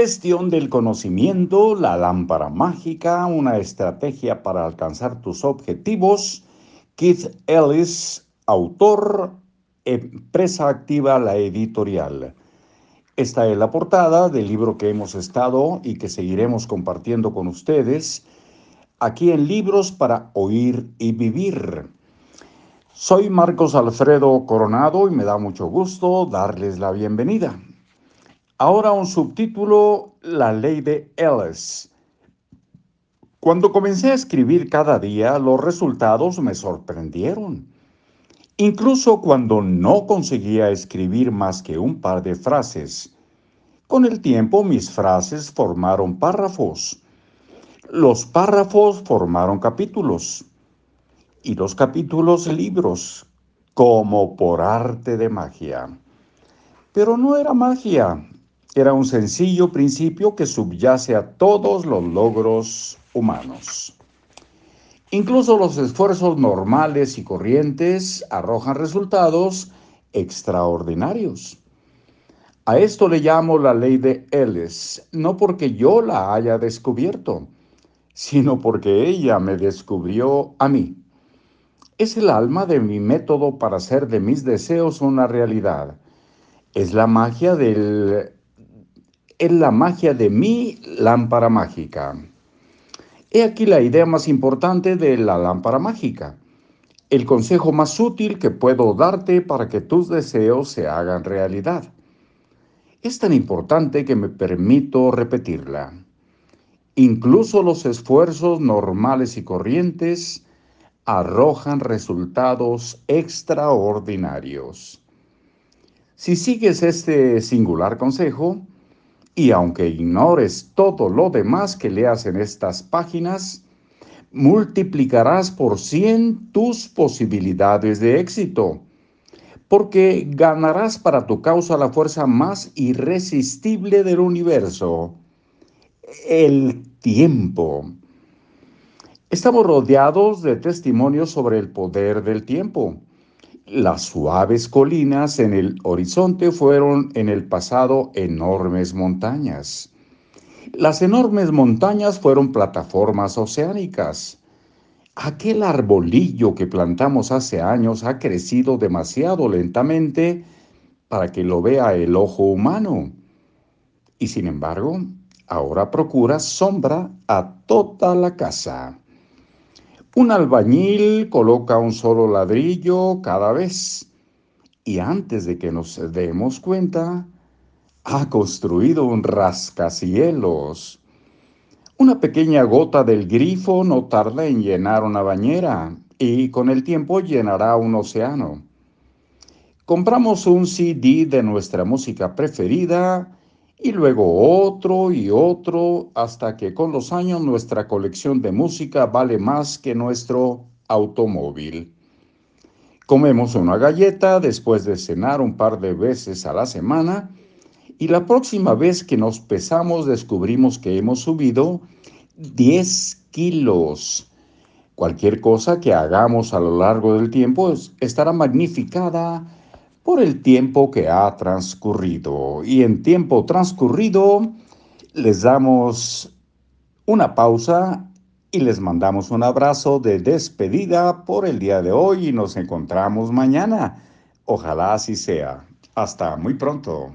Gestión del conocimiento, la lámpara mágica, una estrategia para alcanzar tus objetivos. Keith Ellis, autor, empresa activa, la editorial. Esta es la portada del libro que hemos estado y que seguiremos compartiendo con ustedes aquí en Libros para Oír y Vivir. Soy Marcos Alfredo Coronado y me da mucho gusto darles la bienvenida. Ahora un subtítulo, La ley de Ellis. Cuando comencé a escribir cada día, los resultados me sorprendieron. Incluso cuando no conseguía escribir más que un par de frases. Con el tiempo mis frases formaron párrafos. Los párrafos formaron capítulos. Y los capítulos libros, como por arte de magia. Pero no era magia, era un sencillo principio que subyace a todos los logros humanos. Incluso los esfuerzos normales y corrientes arrojan resultados extraordinarios. A esto le llamo la ley de Ellis, no porque yo la haya descubierto, sino porque ella me descubrió a mí. Es el alma de mi método para hacer de mis deseos una realidad. Es la magia del es la magia de mi lámpara mágica. He aquí la idea más importante de la lámpara mágica. El consejo más útil que puedo darte para que tus deseos se hagan realidad. Es tan importante que me permito repetirla. Incluso los esfuerzos normales y corrientes arrojan resultados extraordinarios. Si sigues este singular consejo, y aunque ignores todo lo demás que leas en estas páginas, multiplicarás por 100 tus posibilidades de éxito, porque ganarás para tu causa la fuerza más irresistible del universo, el tiempo. Estamos rodeados de testimonios sobre el poder del tiempo. Las suaves colinas en el horizonte fueron en el pasado enormes montañas. Las enormes montañas fueron plataformas oceánicas. Aquel arbolillo que plantamos hace años ha crecido demasiado lentamente para que lo vea el ojo humano. Y sin embargo, ahora procura sombra a toda la casa. Un albañil coloca un solo ladrillo cada vez y antes de que nos demos cuenta, ha construido un rascacielos. Una pequeña gota del grifo no tarda en llenar una bañera y con el tiempo llenará un océano. Compramos un CD de nuestra música preferida y luego otro y otro hasta que con los años nuestra colección de música vale más que nuestro automóvil. Comemos una galleta después de cenar un par de veces a la semana y la próxima vez que nos pesamos descubrimos que hemos subido 10 kilos. Cualquier cosa que hagamos a lo largo del tiempo estará magnificada por el tiempo que ha transcurrido. Y en tiempo transcurrido les damos una pausa y les mandamos un abrazo de despedida por el día de hoy y nos encontramos mañana. Ojalá así sea. Hasta muy pronto.